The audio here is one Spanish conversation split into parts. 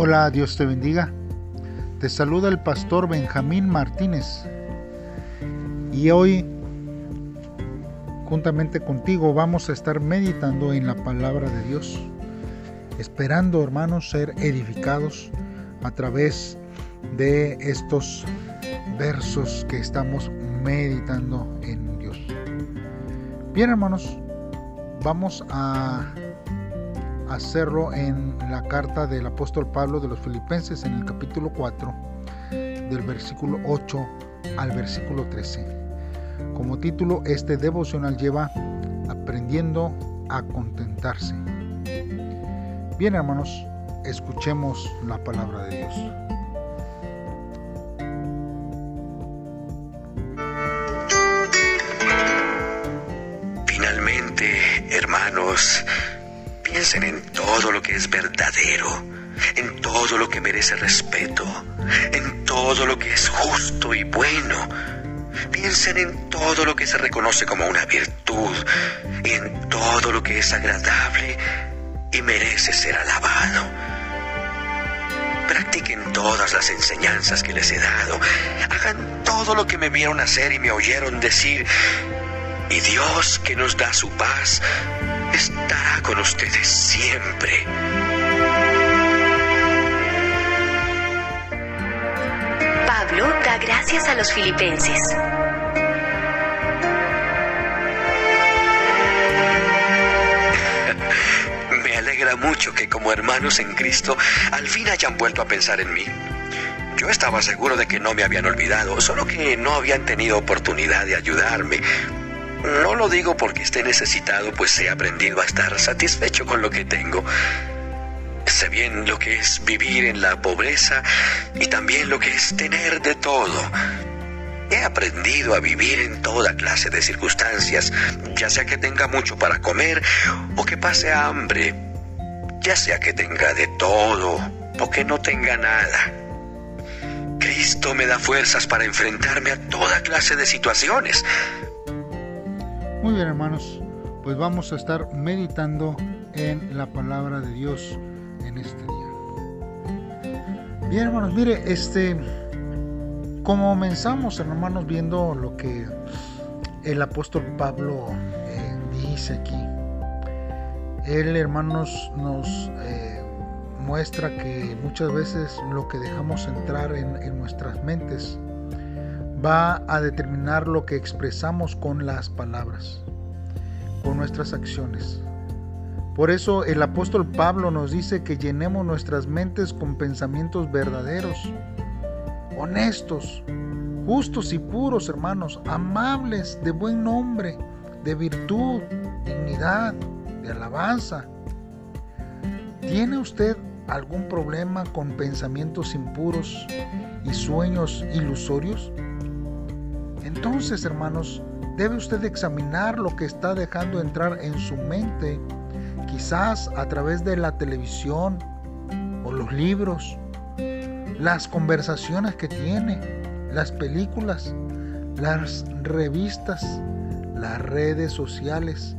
Hola, Dios te bendiga. Te saluda el pastor Benjamín Martínez. Y hoy, juntamente contigo, vamos a estar meditando en la palabra de Dios, esperando, hermanos, ser edificados a través de estos versos que estamos meditando en Dios. Bien, hermanos, vamos a hacerlo en la carta del apóstol Pablo de los Filipenses en el capítulo 4, del versículo 8 al versículo 13. Como título, este devocional lleva Aprendiendo a contentarse. Bien hermanos, escuchemos la palabra de Dios. Finalmente, hermanos, Piensen en todo lo que es verdadero, en todo lo que merece respeto, en todo lo que es justo y bueno. Piensen en todo lo que se reconoce como una virtud en todo lo que es agradable y merece ser alabado. Practiquen todas las enseñanzas que les he dado. Hagan todo lo que me vieron hacer y me oyeron decir. Y Dios que nos da su paz estará con ustedes siempre. Pablo da gracias a los filipenses. Me alegra mucho que como hermanos en Cristo al fin hayan vuelto a pensar en mí. Yo estaba seguro de que no me habían olvidado, solo que no habían tenido oportunidad de ayudarme, no lo digo porque esté necesitado, pues he aprendido a estar satisfecho con lo que tengo. Sé bien lo que es vivir en la pobreza y también lo que es tener de todo. He aprendido a vivir en toda clase de circunstancias, ya sea que tenga mucho para comer o que pase hambre, ya sea que tenga de todo o que no tenga nada. Cristo me da fuerzas para enfrentarme a toda clase de situaciones. Muy bien hermanos, pues vamos a estar meditando en la palabra de Dios en este día. Bien hermanos, mire, este, comenzamos hermanos viendo lo que el apóstol Pablo eh, dice aquí, él hermanos nos eh, muestra que muchas veces lo que dejamos entrar en nuestras mentes, va a determinar lo que expresamos con las palabras, con nuestras acciones. Por eso el apóstol Pablo nos dice que llenemos nuestras mentes con pensamientos verdaderos, honestos, justos y puros, hermanos, amables, de buen nombre, de virtud, dignidad, de alabanza. ¿Tiene usted algún problema con pensamientos impuros y sueños ilusorios? Entonces, hermanos, debe usted examinar lo que está dejando entrar en su mente, quizás a través de la televisión o los libros, las conversaciones que tiene, las películas, las revistas, las redes sociales,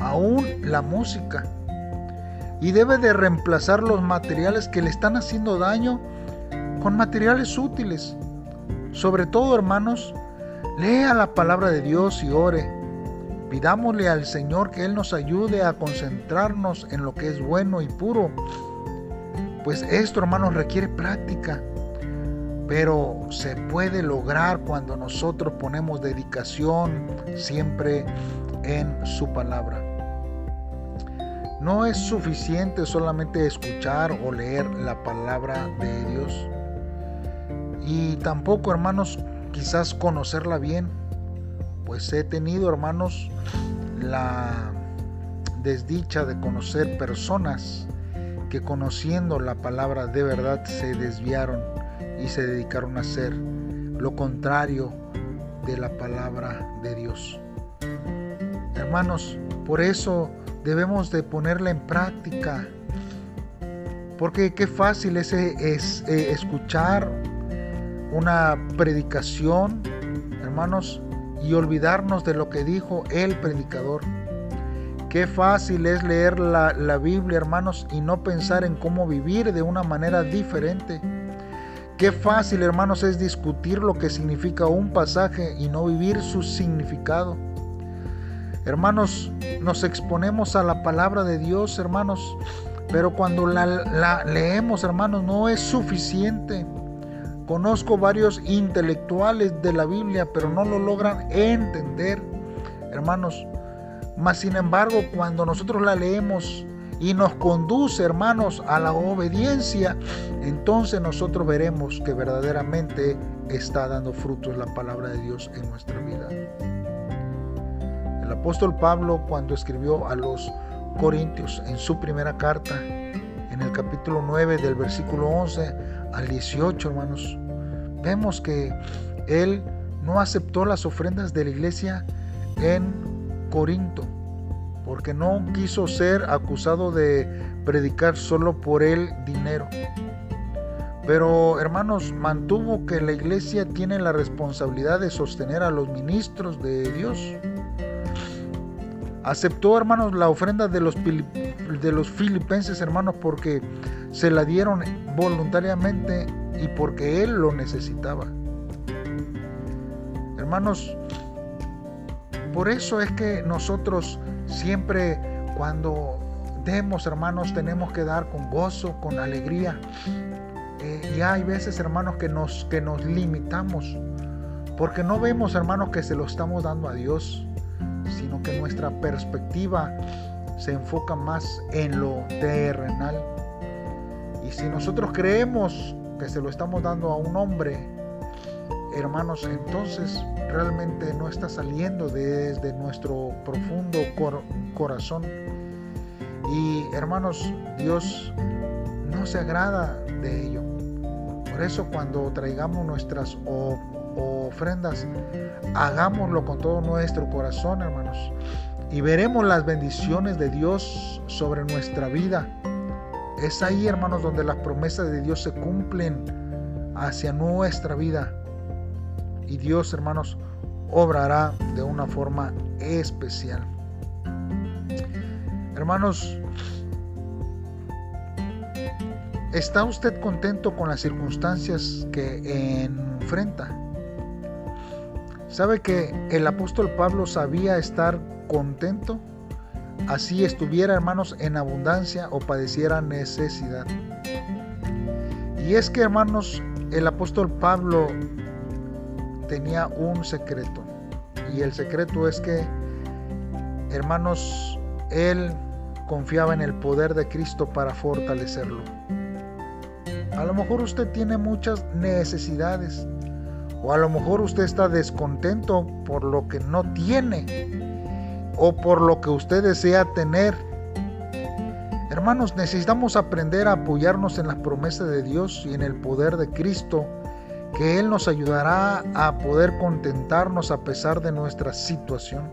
aún la música. Y debe de reemplazar los materiales que le están haciendo daño con materiales útiles. Sobre todo, hermanos, Lea la palabra de Dios y ore. Pidámosle al Señor que Él nos ayude a concentrarnos en lo que es bueno y puro. Pues esto, hermanos, requiere práctica. Pero se puede lograr cuando nosotros ponemos dedicación siempre en su palabra. No es suficiente solamente escuchar o leer la palabra de Dios. Y tampoco, hermanos, quizás conocerla bien, pues he tenido, hermanos, la desdicha de conocer personas que conociendo la palabra de verdad se desviaron y se dedicaron a hacer lo contrario de la palabra de Dios. Hermanos, por eso debemos de ponerla en práctica. Porque qué fácil es, es, eh, escuchar una predicación, hermanos, y olvidarnos de lo que dijo el predicador. Qué fácil es leer la, la, Biblia, hermanos, y no pensar en cómo vivir de una manera diferente. Qué fácil, hermanos, es discutir lo que significa un pasaje y no vivir su significado. Hermanos, nos exponemos a la palabra de Dios, hermanos, pero cuando la, leemos, hermanos, no es suficiente. Conozco varios intelectuales de la Biblia, pero no lo logran entender, hermanos. Mas, sin embargo, cuando nosotros la leemos y nos conduce, hermanos, a la obediencia, entonces nosotros veremos que verdaderamente está dando frutos la palabra de Dios en nuestra vida. El apóstol Pablo cuando escribió a los Corintios en su primera carta, en el capítulo 9 del versículo 11 al 18, hermanos, vemos que él no aceptó las ofrendas de la iglesia en Corinto, porque no quiso ser acusado de predicar solo por el dinero. Pero hermanos, mantuvo que la iglesia tiene la responsabilidad de sostener a los ministros de Dios Aceptó, hermanos, la ofrenda de los, de los filipenses, hermanos, porque se la dieron voluntariamente y porque Él lo necesitaba. Hermanos, por eso es que nosotros siempre cuando demos, hermanos, tenemos que dar con gozo, con alegría. Eh, y hay veces, hermanos, que nos, que nos limitamos, porque no vemos, hermanos, que se lo estamos dando a Dios sino que nuestra perspectiva se enfoca más en lo terrenal. Y si nosotros creemos que se lo estamos dando a un hombre, hermanos, entonces realmente no está saliendo desde nuestro profundo corazón. Y hermanos, Dios no se agrada de ello. Por eso cuando traigamos nuestras ofrendas, hagámoslo con todo nuestro corazón, hermanos. Y veremos las bendiciones de Dios sobre nuestra vida. Es ahí, hermanos, donde las promesas de Dios se cumplen hacia nuestra vida. Y Dios, hermanos, obrará de una forma especial. Hermanos, ¿está usted contento con las circunstancias que enfrenta? ¿Sabe que el apóstol Pablo sabía estar contento? Así estuviera, hermanos, en abundancia o padeciera necesidad. Y es que, hermanos, el apóstol Pablo tenía un secreto. Y el secreto es que, hermanos, él confiaba en el poder de Cristo para fortalecerlo. A lo mejor usted tiene muchas necesidades o a lo mejor usted está descontento por lo que no tiene o por lo que usted desea tener. Hermanos, necesitamos aprender a apoyarnos en las promesas de Dios y en el poder de Cristo, que Él nos ayudará a poder contentarnos a pesar de nuestra situación.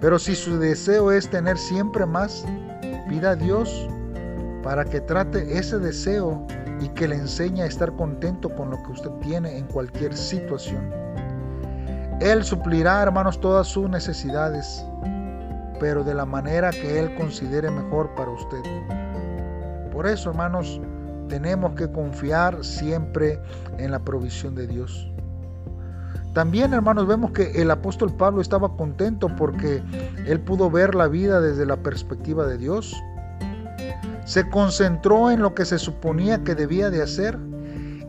Pero si su deseo es tener siempre más, pida a Dios para que trate ese deseo y que le enseñe a estar contento con lo que usted tiene en cualquier situación. Él suplirá, hermanos, todas sus necesidades, pero de la manera que Él considere mejor para usted. Por eso, hermanos, tenemos que confiar siempre en la provisión de Dios. También, hermanos, vemos que el apóstol Pablo estaba contento porque él pudo ver la vida desde la perspectiva de Dios se concentró en lo que se suponía que debía de hacer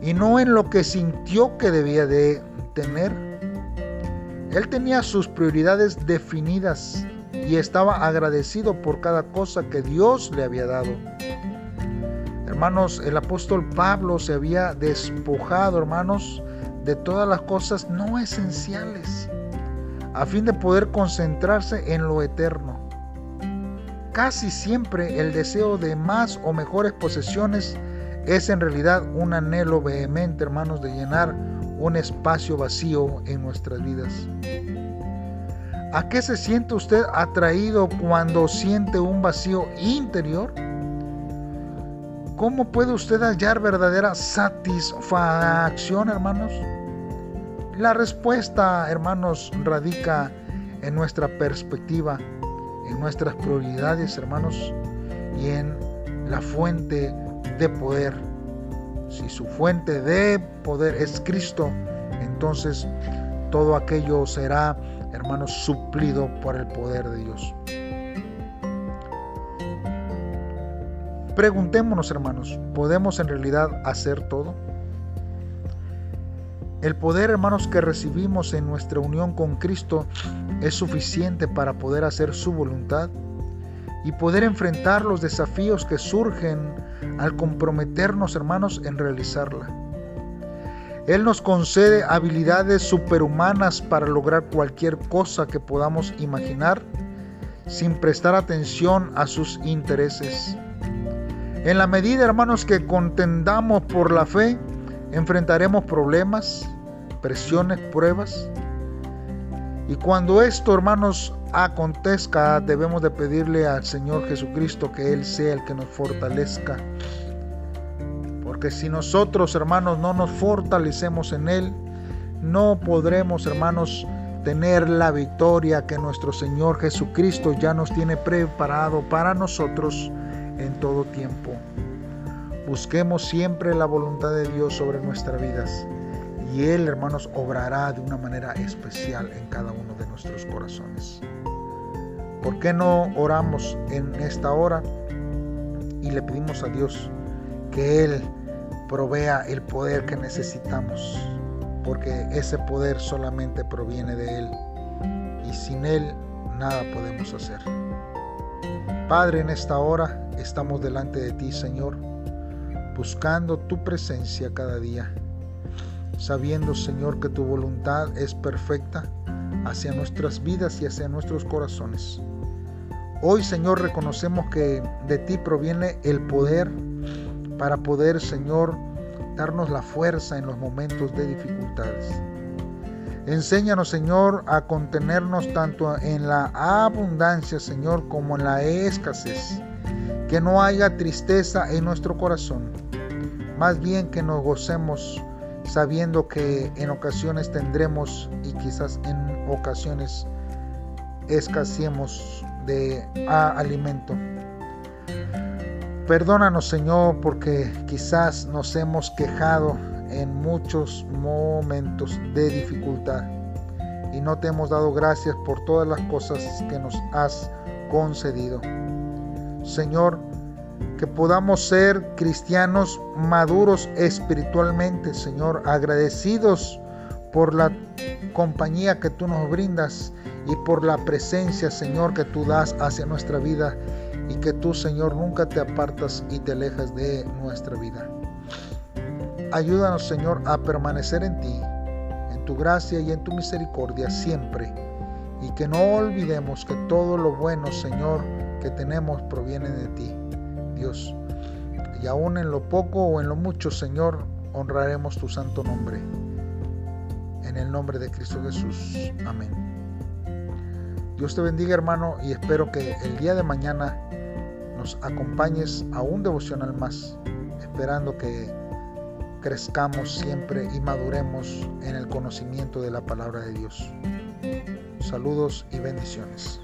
y no en lo que sintió que debía de tener. Él tenía sus prioridades definidas y estaba agradecido por cada cosa que Dios le había dado. Hermanos, el apóstol Pablo se había despojado, hermanos, de todas las cosas no esenciales, a fin de poder concentrarse en lo eterno. Casi siempre el deseo de más o mejores posesiones es en realidad un anhelo vehemente, hermanos, de llenar un espacio vacío en nuestras vidas. ¿A qué se siente usted atraído cuando siente un vacío interior? ¿Cómo puede usted hallar verdadera satisfacción, hermanos? La respuesta, hermanos, radica en nuestra perspectiva en nuestras prioridades, hermanos, y en la fuente de poder. Si su fuente de poder es Cristo, entonces todo aquello será, hermanos, suplido por el poder de Dios. Preguntémonos, hermanos, ¿podemos en realidad hacer todo? El poder, hermanos, que recibimos en nuestra unión con Cristo es suficiente para poder hacer su voluntad y poder enfrentar los desafíos que surgen al comprometernos, hermanos, en realizarla. Él nos concede habilidades superhumanas para lograr cualquier cosa que podamos imaginar sin prestar atención a sus intereses. En la medida, hermanos, que contendamos por la fe, enfrentaremos problemas, presiones, pruebas. Y cuando esto, hermanos, acontezca, debemos de pedirle al Señor Jesucristo que Él sea el que nos fortalezca. Porque si nosotros, hermanos, no nos fortalecemos en Él, no podremos, hermanos, tener la victoria que nuestro Señor Jesucristo ya nos tiene preparado para nosotros en todo tiempo. Busquemos siempre la voluntad de Dios sobre nuestras vidas y Él, hermanos, obrará de una manera especial en cada uno de nuestros corazones. ¿Por qué no oramos en esta hora y le pedimos a Dios que Él provea el poder que necesitamos? Porque ese poder solamente proviene de Él y sin Él nada podemos hacer. Padre, en esta hora estamos delante de ti, Señor, buscando tu presencia cada día, sabiendo, Señor, que tu voluntad es perfecta hacia nuestras vidas y hacia nuestros corazones. Hoy, Señor, reconocemos que de ti proviene el poder para poder, Señor, darnos la fuerza en los momentos de dificultades. Enséñanos, Señor, a contenernos tanto en la abundancia, Señor, como en la escasez. Que no haya tristeza en nuestro corazón. Más bien que nos gocemos sabiendo que en ocasiones tendremos y quizás en ocasiones escaseemos de alimento. Perdónanos, Señor, porque quizás nos hemos quejado en muchos momentos de dificultad y no te hemos dado gracias por todas las cosas que nos has concedido. Señor, que podamos ser cristianos maduros espiritualmente, Señor, agradecidos por la compañía que tú nos brindas y por la presencia, Señor, que tú das hacia nuestra vida y que tú, Señor, nunca te apartas y te alejas de nuestra vida. Ayúdanos, Señor, a permanecer en ti, en tu gracia y en tu misericordia siempre. Y que no olvidemos que todo lo bueno, Señor, que tenemos proviene de ti, Dios. Y aún en lo poco o en lo mucho, Señor, honraremos tu santo nombre. En el nombre de Cristo Jesús. Amén. Dios te bendiga hermano y espero que el día de mañana nos acompañes a un devocional más, esperando que crezcamos siempre y maduremos en el conocimiento de la palabra de Dios. Saludos y bendiciones.